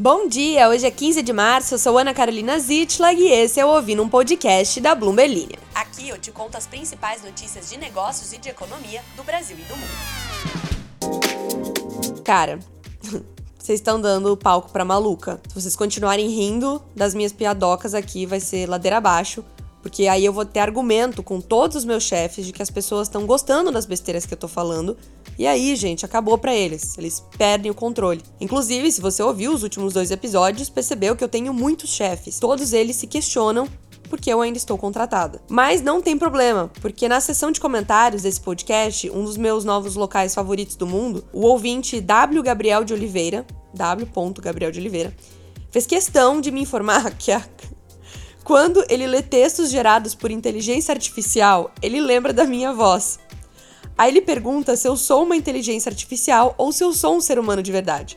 Bom dia, hoje é 15 de março, eu sou Ana Carolina Zitlag e esse é o Ouvindo um Podcast da Bloomberg Linha. Aqui eu te conto as principais notícias de negócios e de economia do Brasil e do mundo. Cara, vocês estão dando palco pra maluca. Se vocês continuarem rindo das minhas piadocas aqui, vai ser ladeira abaixo. Porque aí eu vou ter argumento com todos os meus chefes de que as pessoas estão gostando das besteiras que eu tô falando e aí, gente, acabou para eles. Eles perdem o controle. Inclusive, se você ouviu os últimos dois episódios, percebeu que eu tenho muitos chefes. Todos eles se questionam porque eu ainda estou contratada. Mas não tem problema, porque na seção de comentários desse podcast, um dos meus novos locais favoritos do mundo, o ouvinte W. Gabriel de Oliveira, W. Gabriel de Oliveira, fez questão de me informar que a... quando ele lê textos gerados por inteligência artificial, ele lembra da minha voz. Aí ele pergunta se eu sou uma inteligência artificial ou se eu sou um ser humano de verdade.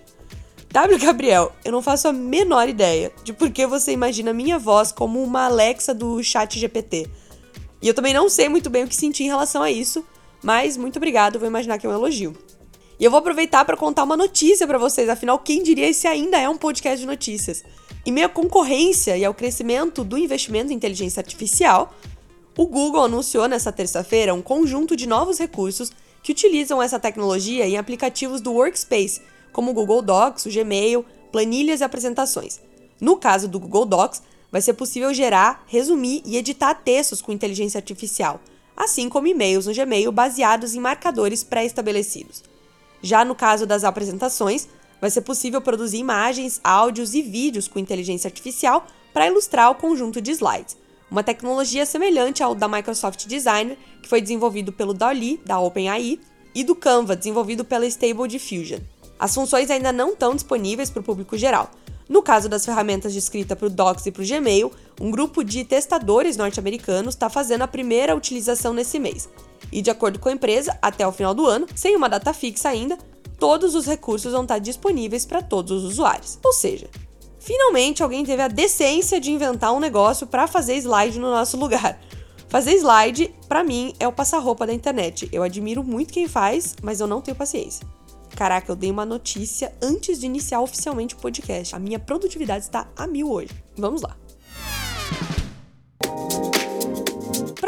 W. Gabriel, eu não faço a menor ideia de por que você imagina minha voz como uma Alexa do chat GPT. E eu também não sei muito bem o que sentir em relação a isso, mas muito obrigado, vou imaginar que é um elogio. E eu vou aproveitar para contar uma notícia para vocês, afinal, quem diria esse ainda é um podcast de notícias? Em meio à concorrência e ao crescimento do investimento em inteligência artificial, o Google anunciou nesta terça-feira um conjunto de novos recursos que utilizam essa tecnologia em aplicativos do Workspace, como o Google Docs, o Gmail, planilhas e apresentações. No caso do Google Docs, vai ser possível gerar, resumir e editar textos com inteligência artificial, assim como e-mails no Gmail baseados em marcadores pré-estabelecidos. Já no caso das apresentações, vai ser possível produzir imagens, áudios e vídeos com inteligência artificial para ilustrar o conjunto de slides uma tecnologia semelhante ao da Microsoft Designer, que foi desenvolvido pelo Dali, da OpenAI, e do Canva, desenvolvido pela Stable Diffusion. As funções ainda não estão disponíveis para o público geral. No caso das ferramentas de escrita para o Docs e para o Gmail, um grupo de testadores norte-americanos está fazendo a primeira utilização nesse mês. E de acordo com a empresa, até o final do ano, sem uma data fixa ainda, todos os recursos vão estar disponíveis para todos os usuários. Ou seja, Finalmente, alguém teve a decência de inventar um negócio para fazer slide no nosso lugar. Fazer slide, para mim, é o passar-roupa da internet. Eu admiro muito quem faz, mas eu não tenho paciência. Caraca, eu dei uma notícia antes de iniciar oficialmente o podcast. A minha produtividade está a mil hoje. Vamos lá.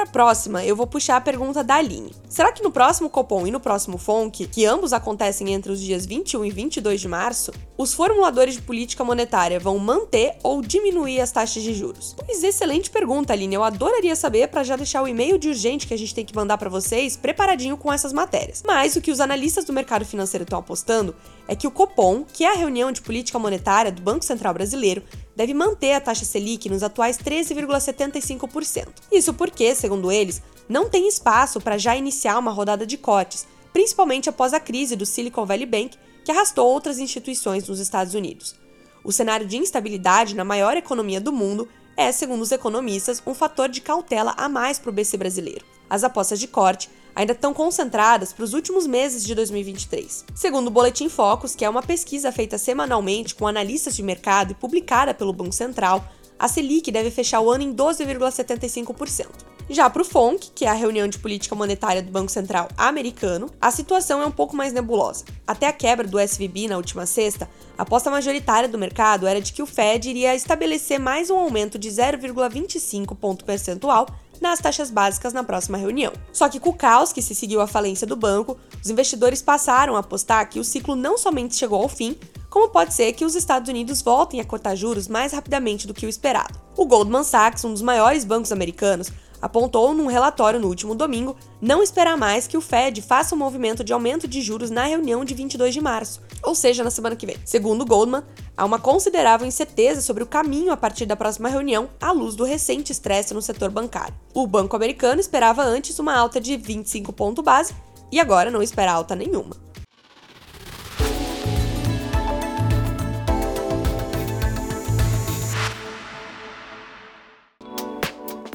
Próxima, eu vou puxar a pergunta da Aline. Será que no próximo Copom e no próximo FONC, que ambos acontecem entre os dias 21 e 22 de março, os formuladores de política monetária vão manter ou diminuir as taxas de juros? Pois excelente pergunta, Aline. Eu adoraria saber para já deixar o e-mail de urgente que a gente tem que mandar para vocês preparadinho com essas matérias. Mas o que os analistas do mercado financeiro estão apostando é que o Copom, que é a reunião de política monetária do Banco Central Brasileiro, deve manter a taxa Selic nos atuais 13,75%. Isso porque, segundo eles, não tem espaço para já iniciar uma rodada de cortes, principalmente após a crise do Silicon Valley Bank, que arrastou outras instituições nos Estados Unidos. O cenário de instabilidade na maior economia do mundo é, segundo os economistas, um fator de cautela a mais para o BC brasileiro. As apostas de corte ainda estão concentradas para os últimos meses de 2023. Segundo o Boletim Focus, que é uma pesquisa feita semanalmente com analistas de mercado e publicada pelo Banco Central, a Selic deve fechar o ano em 12,75%. Já para o FONC, que é a reunião de política monetária do Banco Central americano, a situação é um pouco mais nebulosa. Até a quebra do SVB na última sexta, a aposta majoritária do mercado era de que o Fed iria estabelecer mais um aumento de 0,25 ponto percentual nas taxas básicas na próxima reunião. Só que com o caos que se seguiu à falência do banco, os investidores passaram a apostar que o ciclo não somente chegou ao fim, como pode ser que os Estados Unidos voltem a cortar juros mais rapidamente do que o esperado. O Goldman Sachs, um dos maiores bancos americanos, apontou num relatório no último domingo não esperar mais que o Fed faça um movimento de aumento de juros na reunião de 22 de março, ou seja, na semana que vem. Segundo Goldman, há uma considerável incerteza sobre o caminho a partir da próxima reunião à luz do recente estresse no setor bancário. O banco americano esperava antes uma alta de 25 pontos base e agora não espera alta nenhuma.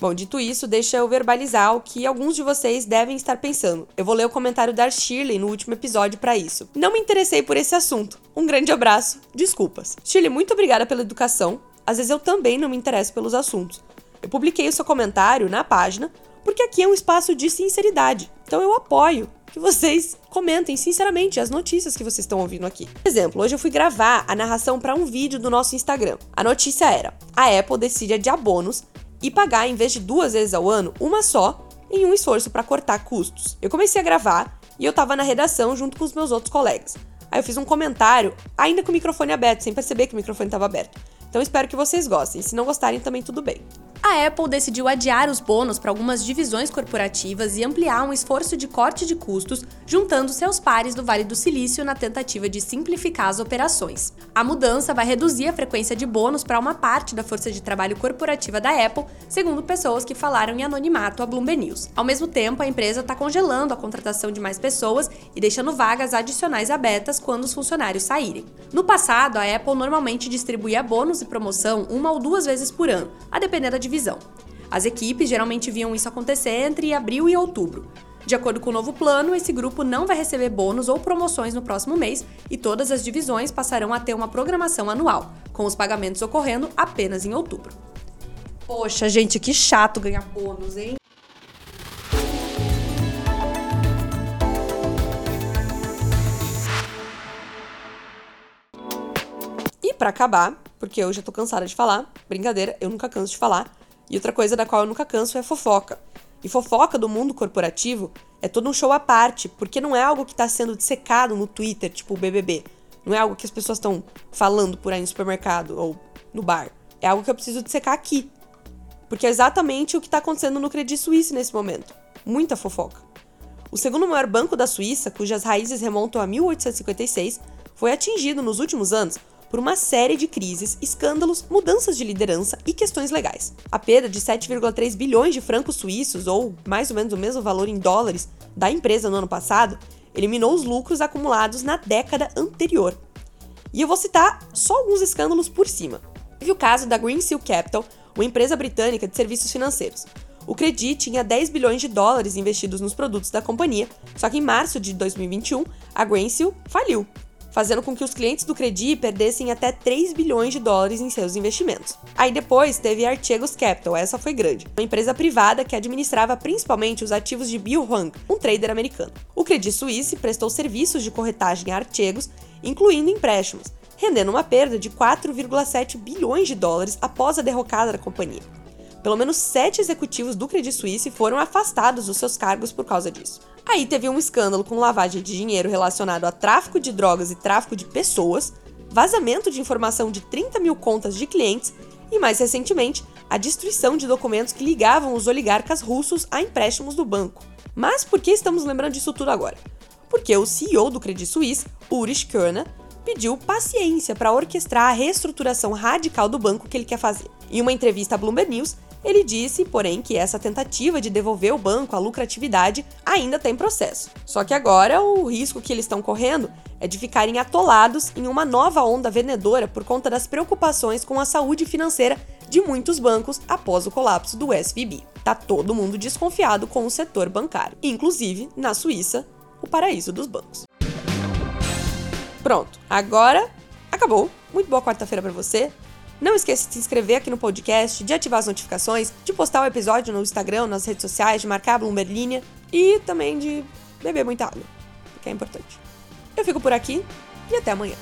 Bom, dito isso, deixa eu verbalizar o que alguns de vocês devem estar pensando. Eu vou ler o comentário da Shirley no último episódio para isso. Não me interessei por esse assunto. Um grande abraço. Desculpas. Shirley, muito obrigada pela educação. Às vezes eu também não me interesso pelos assuntos. Eu publiquei o seu comentário na página, porque aqui é um espaço de sinceridade. Então eu apoio que vocês comentem sinceramente as notícias que vocês estão ouvindo aqui. Por exemplo, hoje eu fui gravar a narração para um vídeo do nosso Instagram. A notícia era: a Apple decide adiar bônus e pagar, em vez de duas vezes ao ano, uma só, em um esforço para cortar custos. Eu comecei a gravar e eu estava na redação junto com os meus outros colegas. Aí eu fiz um comentário, ainda com o microfone aberto, sem perceber que o microfone estava aberto. Então espero que vocês gostem. Se não gostarem, também tudo bem. A Apple decidiu adiar os bônus para algumas divisões corporativas e ampliar um esforço de corte de custos, juntando seus pares do Vale do Silício na tentativa de simplificar as operações. A mudança vai reduzir a frequência de bônus para uma parte da força de trabalho corporativa da Apple, segundo pessoas que falaram em anonimato à Bloomberg News. Ao mesmo tempo, a empresa está congelando a contratação de mais pessoas e deixando vagas adicionais abertas quando os funcionários saírem. No passado, a Apple normalmente distribuía bônus e promoção uma ou duas vezes por ano, a depender da divisão. As equipes geralmente viam isso acontecer entre abril e outubro. De acordo com o novo plano, esse grupo não vai receber bônus ou promoções no próximo mês e todas as divisões passarão a ter uma programação anual, com os pagamentos ocorrendo apenas em outubro. Poxa, gente, que chato ganhar bônus, hein? E para acabar, porque eu já tô cansada de falar, brincadeira, eu nunca canso de falar. E outra coisa da qual eu nunca canso é fofoca. E fofoca do mundo corporativo é todo um show à parte, porque não é algo que está sendo dissecado no Twitter, tipo o BBB. Não é algo que as pessoas estão falando por aí no supermercado ou no bar. É algo que eu preciso dissecar aqui. Porque é exatamente o que está acontecendo no Credit Suisse nesse momento. Muita fofoca. O segundo maior banco da Suíça, cujas raízes remontam a 1856, foi atingido nos últimos anos por uma série de crises, escândalos, mudanças de liderança e questões legais. A perda de 7,3 bilhões de francos suíços, ou mais ou menos o mesmo valor em dólares, da empresa no ano passado, eliminou os lucros acumulados na década anterior. E eu vou citar só alguns escândalos por cima. Teve o caso da Greensill Capital, uma empresa britânica de serviços financeiros. O Credit tinha 10 bilhões de dólares investidos nos produtos da companhia, só que em março de 2021, a Greensill faliu fazendo com que os clientes do Credi perdessem até 3 bilhões de dólares em seus investimentos. Aí depois teve a Archegos Capital, essa foi grande, uma empresa privada que administrava principalmente os ativos de Bill Hwang, um trader americano. O Credit Suisse prestou serviços de corretagem a Archegos, incluindo empréstimos, rendendo uma perda de 4,7 bilhões de dólares após a derrocada da companhia. Pelo menos sete executivos do Credit Suisse foram afastados dos seus cargos por causa disso. Aí teve um escândalo com lavagem de dinheiro relacionado a tráfico de drogas e tráfico de pessoas, vazamento de informação de 30 mil contas de clientes e, mais recentemente, a destruição de documentos que ligavam os oligarcas russos a empréstimos do banco. Mas por que estamos lembrando disso tudo agora? Porque o CEO do Credit Suisse, Ulrich Körner, pediu paciência para orquestrar a reestruturação radical do banco que ele quer fazer. Em uma entrevista à Bloomberg News, ele disse, porém, que essa tentativa de devolver o banco à lucratividade ainda tem processo. Só que agora o risco que eles estão correndo é de ficarem atolados em uma nova onda vendedora por conta das preocupações com a saúde financeira de muitos bancos após o colapso do SVB. Tá todo mundo desconfiado com o setor bancário, inclusive na Suíça, o paraíso dos bancos. Pronto, agora acabou. Muito boa quarta-feira para você. Não esqueça de se inscrever aqui no podcast, de ativar as notificações, de postar o episódio no Instagram, nas redes sociais, de marcar a Bloomberg Linha e também de beber muita água, que é importante. Eu fico por aqui e até amanhã.